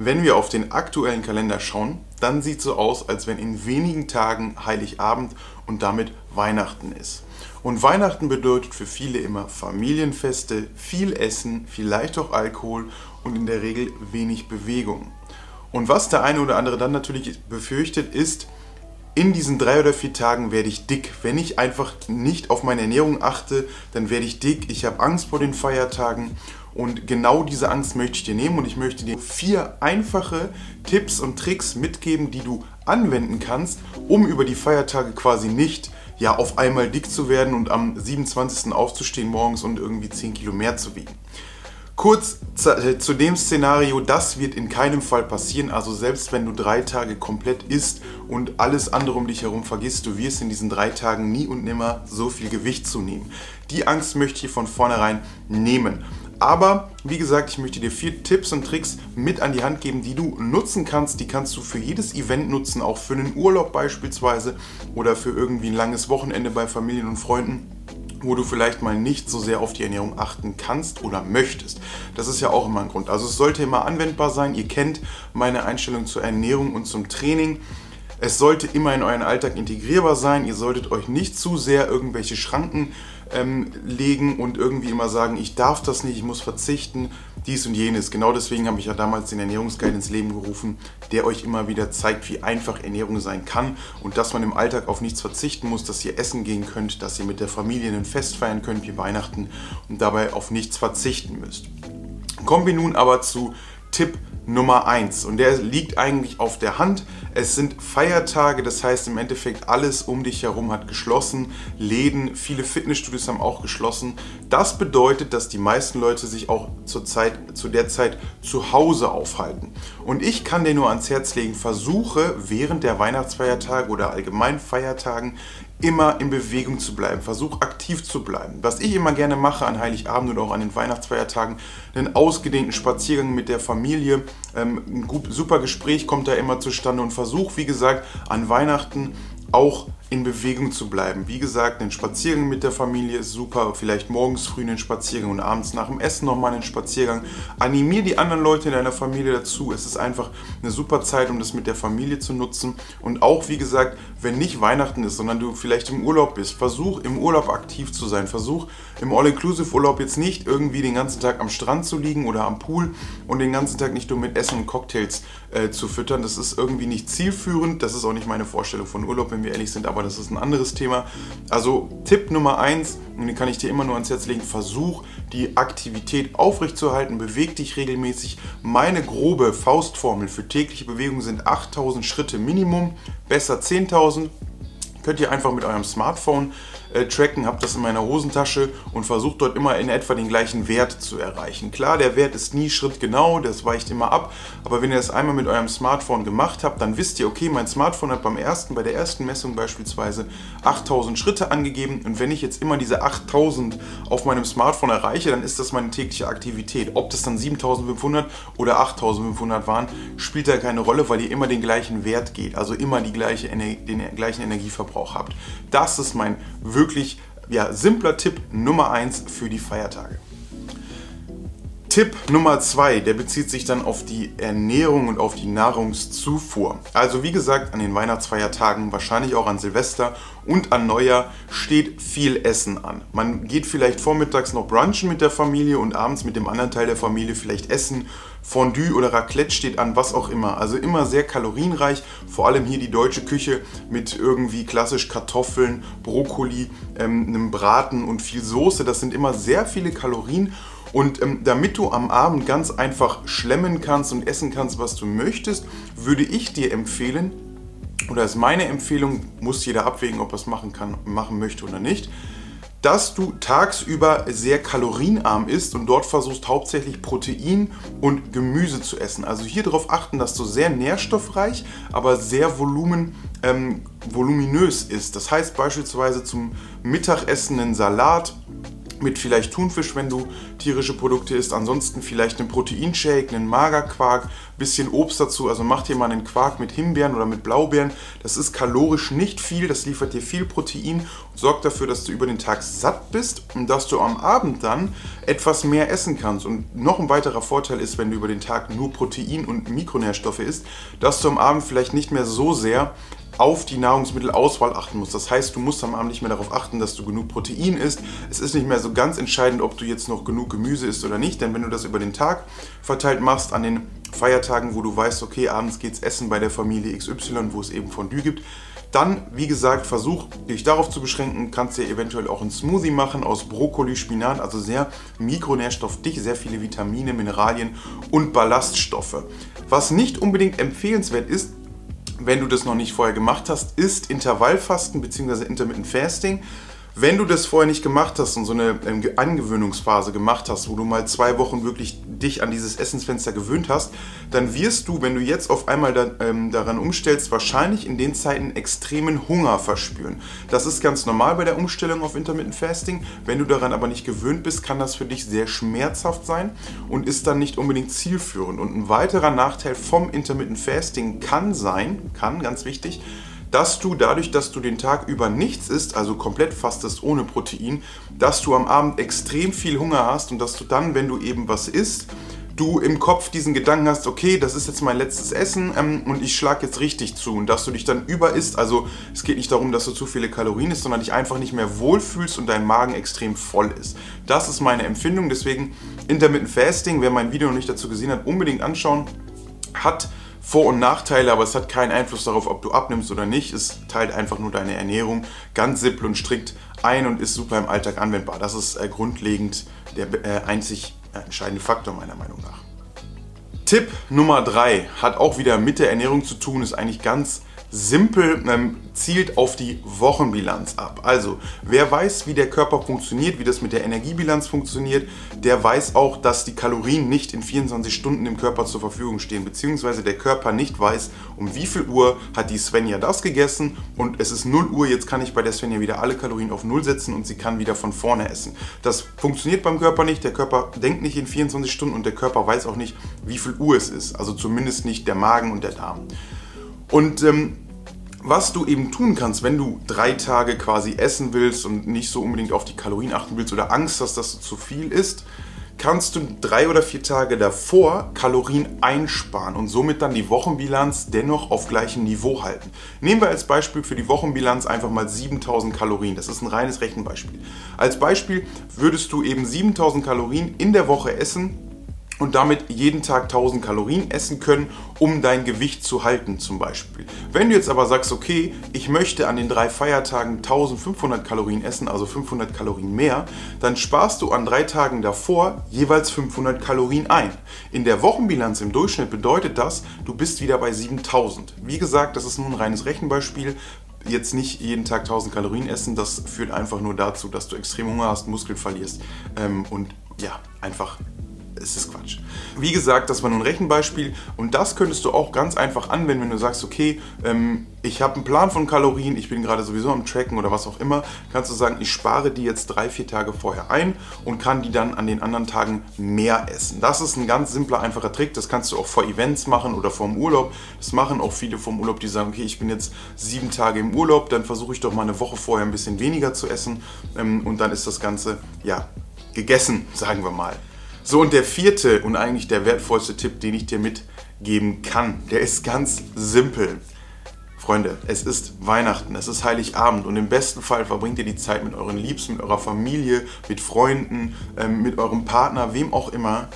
Wenn wir auf den aktuellen Kalender schauen, dann sieht es so aus, als wenn in wenigen Tagen Heiligabend und damit Weihnachten ist. Und Weihnachten bedeutet für viele immer Familienfeste, viel Essen, vielleicht auch Alkohol und in der Regel wenig Bewegung. Und was der eine oder andere dann natürlich befürchtet, ist, in diesen drei oder vier Tagen werde ich dick. Wenn ich einfach nicht auf meine Ernährung achte, dann werde ich dick. Ich habe Angst vor den Feiertagen und genau diese Angst möchte ich dir nehmen und ich möchte dir vier einfache Tipps und Tricks mitgeben, die du anwenden kannst, um über die Feiertage quasi nicht ja auf einmal dick zu werden und am 27. aufzustehen morgens und irgendwie 10 Kilo mehr zu wiegen. Kurz äh, zu dem Szenario, das wird in keinem Fall passieren. Also selbst wenn du drei Tage komplett isst und alles andere um dich herum vergisst, du wirst in diesen drei Tagen nie und nimmer so viel Gewicht zunehmen. Die Angst möchte ich hier von vornherein nehmen. Aber wie gesagt, ich möchte dir vier Tipps und Tricks mit an die Hand geben, die du nutzen kannst. Die kannst du für jedes Event nutzen, auch für einen Urlaub beispielsweise oder für irgendwie ein langes Wochenende bei Familien und Freunden wo du vielleicht mal nicht so sehr auf die Ernährung achten kannst oder möchtest. Das ist ja auch immer ein Grund. Also es sollte immer anwendbar sein. Ihr kennt meine Einstellung zur Ernährung und zum Training. Es sollte immer in euren Alltag integrierbar sein. Ihr solltet euch nicht zu sehr irgendwelche Schranken ähm, legen und irgendwie immer sagen, ich darf das nicht, ich muss verzichten, dies und jenes. Genau deswegen habe ich ja damals den Ernährungsguide ins Leben gerufen, der euch immer wieder zeigt, wie einfach Ernährung sein kann und dass man im Alltag auf nichts verzichten muss, dass ihr essen gehen könnt, dass ihr mit der Familie ein Fest feiern könnt wie Weihnachten und dabei auf nichts verzichten müsst. Kommen wir nun aber zu Tipp Nummer 1 und der liegt eigentlich auf der Hand. Es sind Feiertage, das heißt im Endeffekt alles um dich herum hat geschlossen. Läden, viele Fitnessstudios haben auch geschlossen. Das bedeutet, dass die meisten Leute sich auch zur Zeit, zu der Zeit zu Hause aufhalten. Und ich kann dir nur ans Herz legen, versuche während der Weihnachtsfeiertage oder allgemeinen Feiertagen immer in Bewegung zu bleiben, versuch aktiv zu bleiben. Was ich immer gerne mache an Heiligabend oder auch an den Weihnachtsfeiertagen, einen ausgedehnten Spaziergang mit der Familie, ähm, ein super Gespräch kommt da immer zustande und versuch, wie gesagt, an Weihnachten auch in Bewegung zu bleiben. Wie gesagt, ein Spaziergang mit der Familie ist super. Vielleicht morgens früh einen Spaziergang und abends nach dem Essen nochmal einen Spaziergang. Animier die anderen Leute in deiner Familie dazu. Es ist einfach eine super Zeit, um das mit der Familie zu nutzen. Und auch, wie gesagt, wenn nicht Weihnachten ist, sondern du vielleicht im Urlaub bist, versuch im Urlaub aktiv zu sein. Versuch im All-Inclusive-Urlaub jetzt nicht irgendwie den ganzen Tag am Strand zu liegen oder am Pool und den ganzen Tag nicht nur mit Essen und Cocktails äh, zu füttern. Das ist irgendwie nicht zielführend. Das ist auch nicht meine Vorstellung von Urlaub, wenn wir ehrlich sind. Aber aber das ist ein anderes Thema. Also Tipp Nummer eins, und den kann ich dir immer nur ans Herz legen, versuch die Aktivität aufrechtzuerhalten, beweg dich regelmäßig. Meine grobe Faustformel für tägliche Bewegung sind 8000 Schritte Minimum, besser 10.000. Könnt ihr einfach mit eurem Smartphone äh, tracken, habe das in meiner Hosentasche und versuche dort immer in etwa den gleichen Wert zu erreichen. Klar, der Wert ist nie schrittgenau, das weicht immer ab, aber wenn ihr das einmal mit eurem Smartphone gemacht habt, dann wisst ihr, okay, mein Smartphone hat beim ersten, bei der ersten Messung beispielsweise 8000 Schritte angegeben und wenn ich jetzt immer diese 8000 auf meinem Smartphone erreiche, dann ist das meine tägliche Aktivität. Ob das dann 7500 oder 8500 waren, spielt da keine Rolle, weil ihr immer den gleichen Wert geht, also immer die gleiche, den gleichen Energieverbrauch habt. Das ist mein wirklich ja, simpler Tipp Nummer 1 für die Feiertage. Tipp Nummer 2, der bezieht sich dann auf die Ernährung und auf die Nahrungszufuhr. Also wie gesagt, an den Weihnachtsfeiertagen, wahrscheinlich auch an Silvester und an Neujahr steht viel Essen an. Man geht vielleicht vormittags noch brunchen mit der Familie und abends mit dem anderen Teil der Familie vielleicht essen. Fondue oder Raclette steht an, was auch immer. Also immer sehr kalorienreich, vor allem hier die deutsche Küche mit irgendwie klassisch Kartoffeln, Brokkoli, ähm, einem Braten und viel Soße. Das sind immer sehr viele Kalorien und ähm, damit du am Abend ganz einfach schlemmen kannst und essen kannst, was du möchtest, würde ich dir empfehlen, oder ist meine Empfehlung, muss jeder abwägen, ob er es machen kann, machen möchte oder nicht, dass du tagsüber sehr kalorienarm isst und dort versuchst hauptsächlich Protein und Gemüse zu essen. Also hier darauf achten, dass du sehr nährstoffreich, aber sehr volumen, ähm, voluminös isst. Das heißt beispielsweise zum Mittagessen einen Salat, mit vielleicht Thunfisch, wenn du tierische Produkte isst. Ansonsten vielleicht einen Proteinshake, einen Magerquark, bisschen Obst dazu. Also mach dir mal einen Quark mit Himbeeren oder mit Blaubeeren. Das ist kalorisch nicht viel, das liefert dir viel Protein und sorgt dafür, dass du über den Tag satt bist und dass du am Abend dann etwas mehr essen kannst. Und noch ein weiterer Vorteil ist, wenn du über den Tag nur Protein und Mikronährstoffe isst, dass du am Abend vielleicht nicht mehr so sehr auf die Nahrungsmittelauswahl achten musst. Das heißt, du musst am Abend nicht mehr darauf achten, dass du genug Protein isst. Es ist nicht mehr so ganz entscheidend, ob du jetzt noch genug Gemüse isst oder nicht, denn wenn du das über den Tag verteilt machst, an den Feiertagen, wo du weißt, okay, abends geht's essen bei der Familie XY, wo es eben Fondue gibt, dann, wie gesagt, versuch dich darauf zu beschränken. Kannst dir eventuell auch einen Smoothie machen aus Brokkoli, Spinat, also sehr mikronährstoffdicht, sehr viele Vitamine, Mineralien und Ballaststoffe. Was nicht unbedingt empfehlenswert ist, wenn du das noch nicht vorher gemacht hast, ist Intervallfasten bzw. Intermittent Fasting. Wenn du das vorher nicht gemacht hast und so eine ähm, Angewöhnungsphase gemacht hast, wo du mal zwei Wochen wirklich dich an dieses Essensfenster gewöhnt hast, dann wirst du, wenn du jetzt auf einmal da, ähm, daran umstellst, wahrscheinlich in den Zeiten extremen Hunger verspüren. Das ist ganz normal bei der Umstellung auf Intermittent Fasting. Wenn du daran aber nicht gewöhnt bist, kann das für dich sehr schmerzhaft sein und ist dann nicht unbedingt zielführend. Und ein weiterer Nachteil vom Intermittent Fasting kann sein, kann, ganz wichtig, dass du dadurch, dass du den Tag über nichts isst, also komplett fastest ohne Protein, dass du am Abend extrem viel Hunger hast und dass du dann, wenn du eben was isst, du im Kopf diesen Gedanken hast, okay, das ist jetzt mein letztes Essen ähm, und ich schlage jetzt richtig zu und dass du dich dann über isst. Also es geht nicht darum, dass du zu viele Kalorien isst, sondern dich einfach nicht mehr wohlfühlst und dein Magen extrem voll ist. Das ist meine Empfindung, deswegen Intermittent Fasting, wer mein Video noch nicht dazu gesehen hat, unbedingt anschauen, hat vor- und Nachteile, aber es hat keinen Einfluss darauf, ob du abnimmst oder nicht. Es teilt einfach nur deine Ernährung ganz simpel und strikt ein und ist super im Alltag anwendbar. Das ist äh, grundlegend der äh, einzig entscheidende Faktor meiner Meinung nach. Tipp Nummer 3 hat auch wieder mit der Ernährung zu tun, ist eigentlich ganz simpel ähm, zielt auf die Wochenbilanz ab. Also, wer weiß, wie der Körper funktioniert, wie das mit der Energiebilanz funktioniert, der weiß auch, dass die Kalorien nicht in 24 Stunden im Körper zur Verfügung stehen, beziehungsweise der Körper nicht weiß, um wie viel Uhr hat die Svenja das gegessen und es ist 0 Uhr, jetzt kann ich bei der Svenja wieder alle Kalorien auf 0 setzen und sie kann wieder von vorne essen. Das funktioniert beim Körper nicht, der Körper denkt nicht in 24 Stunden und der Körper weiß auch nicht, wie viel Uhr es ist, also zumindest nicht der Magen und der Darm. Und ähm, was du eben tun kannst, wenn du drei Tage quasi essen willst und nicht so unbedingt auf die Kalorien achten willst oder Angst hast, dass du zu viel isst, kannst du drei oder vier Tage davor Kalorien einsparen und somit dann die Wochenbilanz dennoch auf gleichem Niveau halten. Nehmen wir als Beispiel für die Wochenbilanz einfach mal 7000 Kalorien. Das ist ein reines Rechenbeispiel. Als Beispiel würdest du eben 7000 Kalorien in der Woche essen und damit jeden Tag 1000 Kalorien essen können, um dein Gewicht zu halten zum Beispiel. Wenn du jetzt aber sagst, okay, ich möchte an den drei Feiertagen 1500 Kalorien essen, also 500 Kalorien mehr, dann sparst du an drei Tagen davor jeweils 500 Kalorien ein. In der Wochenbilanz im Durchschnitt bedeutet das, du bist wieder bei 7000. Wie gesagt, das ist nur ein reines Rechenbeispiel jetzt nicht jeden Tag 1000 Kalorien essen, das führt einfach nur dazu, dass du extrem Hunger hast, Muskeln verlierst ähm, und ja, einfach es ist Quatsch. Wie gesagt, das war nur ein Rechenbeispiel und das könntest du auch ganz einfach anwenden, wenn du sagst, okay, ähm, ich habe einen Plan von Kalorien, ich bin gerade sowieso am Tracken oder was auch immer, kannst du sagen, ich spare die jetzt drei, vier Tage vorher ein und kann die dann an den anderen Tagen mehr essen. Das ist ein ganz simpler, einfacher Trick, das kannst du auch vor Events machen oder vor dem Urlaub. Das machen auch viele vom Urlaub, die sagen, okay, ich bin jetzt sieben Tage im Urlaub, dann versuche ich doch mal eine Woche vorher ein bisschen weniger zu essen ähm, und dann ist das Ganze, ja, gegessen, sagen wir mal. So, und der vierte und eigentlich der wertvollste Tipp, den ich dir mitgeben kann, der ist ganz simpel. Freunde, es ist Weihnachten, es ist Heiligabend und im besten Fall verbringt ihr die Zeit mit euren Liebsten, mit eurer Familie, mit Freunden, ähm, mit eurem Partner, wem auch immer.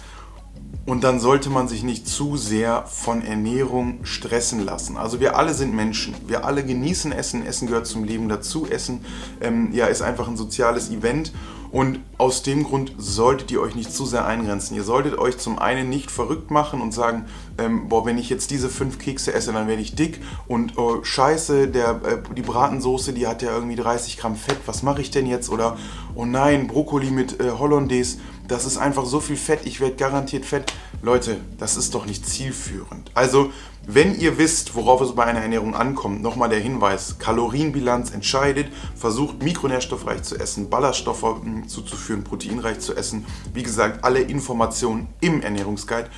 Und dann sollte man sich nicht zu sehr von Ernährung stressen lassen. Also wir alle sind Menschen. Wir alle genießen Essen. Essen gehört zum Leben dazu. Essen ähm, ja, ist einfach ein soziales Event. Und aus dem Grund solltet ihr euch nicht zu sehr eingrenzen. Ihr solltet euch zum einen nicht verrückt machen und sagen, ähm, boah, wenn ich jetzt diese fünf Kekse esse, dann werde ich dick. Und oh, scheiße, der, äh, die Bratensoße, die hat ja irgendwie 30 Gramm Fett. Was mache ich denn jetzt? Oder, oh nein, Brokkoli mit äh, Hollandaise, das ist einfach so viel Fett, ich werde garantiert fett. Leute, das ist doch nicht zielführend. Also, wenn ihr wisst, worauf es bei einer Ernährung ankommt, nochmal der Hinweis, Kalorienbilanz entscheidet, versucht mikronährstoffreich zu essen, Ballaststoffe hm, zuzuführen, proteinreich zu essen. Wie gesagt, alle Informationen im Ernährungsguide.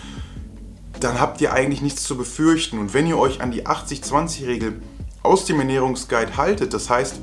Dann habt ihr eigentlich nichts zu befürchten. Und wenn ihr euch an die 80-20-Regel aus dem Ernährungsguide haltet, das heißt,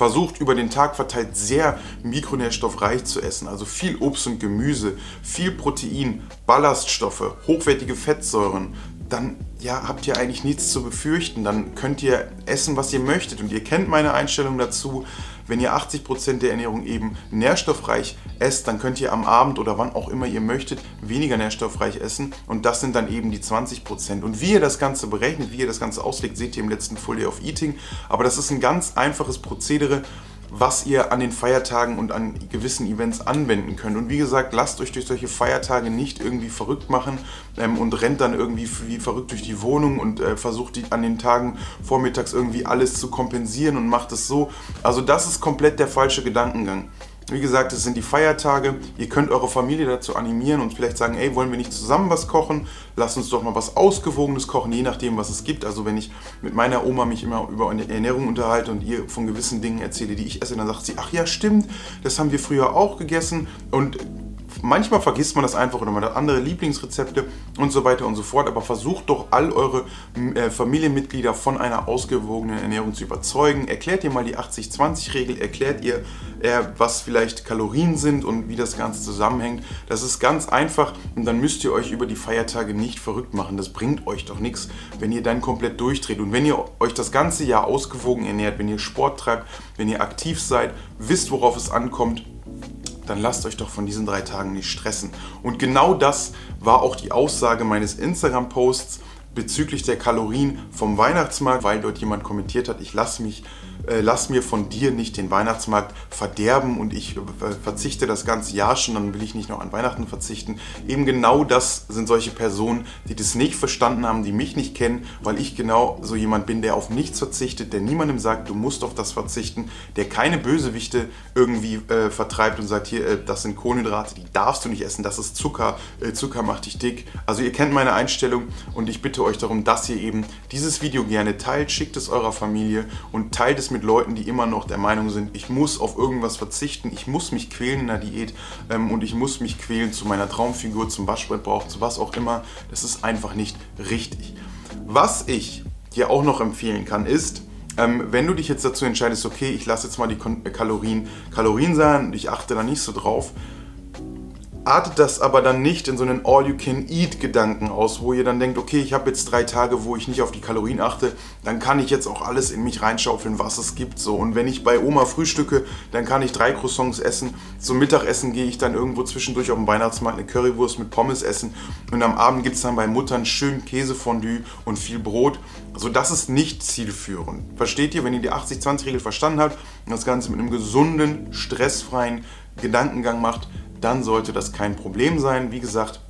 versucht über den Tag verteilt sehr mikronährstoffreich zu essen, also viel Obst und Gemüse, viel Protein, Ballaststoffe, hochwertige Fettsäuren, dann ja, habt ihr eigentlich nichts zu befürchten. Dann könnt ihr essen, was ihr möchtet. Und ihr kennt meine Einstellung dazu. Wenn ihr 80% der Ernährung eben nährstoffreich esst, dann könnt ihr am Abend oder wann auch immer ihr möchtet weniger nährstoffreich essen. Und das sind dann eben die 20%. Und wie ihr das Ganze berechnet, wie ihr das Ganze auslegt, seht ihr im letzten Day of Eating. Aber das ist ein ganz einfaches Prozedere was ihr an den Feiertagen und an gewissen Events anwenden könnt. Und wie gesagt, lasst euch durch solche Feiertage nicht irgendwie verrückt machen ähm, und rennt dann irgendwie wie verrückt durch die Wohnung und äh, versucht die an den Tagen vormittags irgendwie alles zu kompensieren und macht es so. Also das ist komplett der falsche Gedankengang. Wie gesagt, es sind die Feiertage. Ihr könnt eure Familie dazu animieren und vielleicht sagen, ey, wollen wir nicht zusammen was kochen? Lasst uns doch mal was Ausgewogenes kochen, je nachdem, was es gibt. Also wenn ich mit meiner Oma mich immer über Ernährung unterhalte und ihr von gewissen Dingen erzähle, die ich esse, dann sagt sie, ach ja, stimmt, das haben wir früher auch gegessen. Und manchmal vergisst man das einfach oder man hat andere Lieblingsrezepte und so weiter und so fort. Aber versucht doch all eure äh, Familienmitglieder von einer ausgewogenen Ernährung zu überzeugen. Erklärt ihr mal die 80-20-Regel, erklärt ihr, äh, was vielleicht Kalorien sind und wie das Ganze zusammenhängt. Das ist ganz einfach und dann müsst ihr euch über die Feiertage nicht verrückt machen. Das bringt euch doch nichts, wenn ihr dann komplett durchdreht. Und wenn ihr euch das ganze Jahr ausgewogen ernährt, wenn ihr Sport treibt, wenn ihr aktiv seid, wisst, worauf es ankommt, dann lasst euch doch von diesen drei Tagen nicht stressen. Und genau das war auch die Aussage meines Instagram-Posts bezüglich der Kalorien vom Weihnachtsmarkt, weil dort jemand kommentiert hat, ich lasse mich äh, lass mir von dir nicht den Weihnachtsmarkt verderben und ich äh, verzichte das ganze Jahr schon, dann will ich nicht noch an Weihnachten verzichten. Eben genau das sind solche Personen, die das nicht verstanden haben, die mich nicht kennen, weil ich genau so jemand bin, der auf nichts verzichtet, der niemandem sagt, du musst auf das verzichten, der keine Bösewichte irgendwie äh, vertreibt und sagt, hier, äh, das sind Kohlenhydrate, die darfst du nicht essen, das ist Zucker, Zucker macht dich dick. Also ihr kennt meine Einstellung und ich bitte euch darum, dass ihr eben dieses Video gerne teilt, schickt es eurer Familie und teilt es mit Leuten, die immer noch der Meinung sind, ich muss auf irgendwas verzichten, ich muss mich quälen in der Diät ähm, und ich muss mich quälen zu meiner Traumfigur, zum Waschbrettbauch, zu was auch immer. Das ist einfach nicht richtig. Was ich dir auch noch empfehlen kann, ist, ähm, wenn du dich jetzt dazu entscheidest, okay, ich lasse jetzt mal die Kalorien Kalorien sein und ich achte da nicht so drauf, artet das aber dann nicht in so einen All-You-Can-Eat-Gedanken aus, wo ihr dann denkt, okay, ich habe jetzt drei Tage, wo ich nicht auf die Kalorien achte, dann kann ich jetzt auch alles in mich reinschaufeln, was es gibt. So. Und wenn ich bei Oma frühstücke, dann kann ich drei Croissants essen. Zum Mittagessen gehe ich dann irgendwo zwischendurch auf dem Weihnachtsmarkt eine Currywurst mit Pommes essen. Und am Abend gibt es dann bei Muttern schön Käsefondue und viel Brot. Also das ist nicht zielführend. Versteht ihr, wenn ihr die 80-20-Regel verstanden habt und das Ganze mit einem gesunden, stressfreien Gedankengang macht, dann sollte das kein Problem sein. Wie gesagt,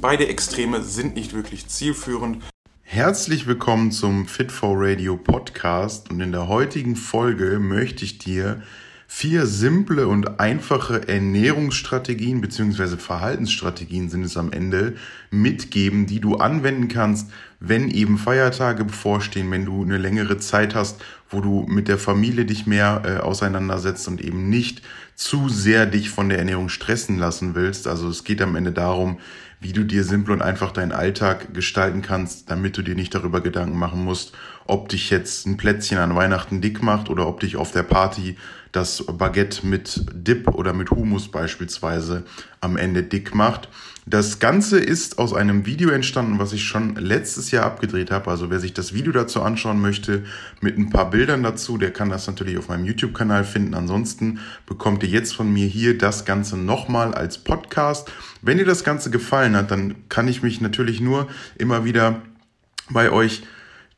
beide Extreme sind nicht wirklich zielführend. Herzlich willkommen zum Fit for Radio Podcast und in der heutigen Folge möchte ich dir vier simple und einfache Ernährungsstrategien bzw. Verhaltensstrategien sind es am Ende mitgeben, die du anwenden kannst, wenn eben Feiertage bevorstehen, wenn du eine längere Zeit hast, wo du mit der Familie dich mehr äh, auseinandersetzt und eben nicht zu sehr dich von der Ernährung stressen lassen willst. Also es geht am Ende darum, wie du dir simpel und einfach deinen Alltag gestalten kannst, damit du dir nicht darüber Gedanken machen musst, ob dich jetzt ein Plätzchen an Weihnachten dick macht oder ob dich auf der Party das Baguette mit Dip oder mit Humus beispielsweise am Ende dick macht. Das Ganze ist aus einem Video entstanden, was ich schon letztes Jahr abgedreht habe. Also wer sich das Video dazu anschauen möchte, mit ein paar Bildern dazu, der kann das natürlich auf meinem YouTube-Kanal finden. Ansonsten bekommt ihr jetzt von mir hier das Ganze nochmal als Podcast. Wenn dir das Ganze gefallen hat, dann kann ich mich natürlich nur immer wieder bei euch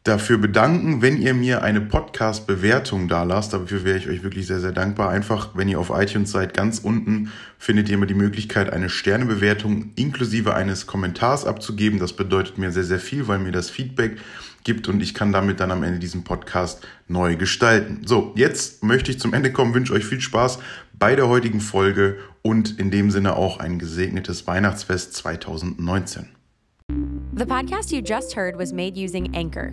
dafür bedanken, wenn ihr mir eine Podcast-Bewertung da lasst. Dafür wäre ich euch wirklich sehr, sehr dankbar. Einfach, wenn ihr auf iTunes seid, ganz unten findet ihr immer die Möglichkeit, eine Sternebewertung inklusive eines Kommentars abzugeben. Das bedeutet mir sehr, sehr viel, weil mir das Feedback gibt und ich kann damit dann am Ende diesen Podcast neu gestalten. So, jetzt möchte ich zum Ende kommen, wünsche euch viel Spaß bei der heutigen Folge und in dem Sinne auch ein gesegnetes Weihnachtsfest 2019. The podcast you just heard was made using Anchor.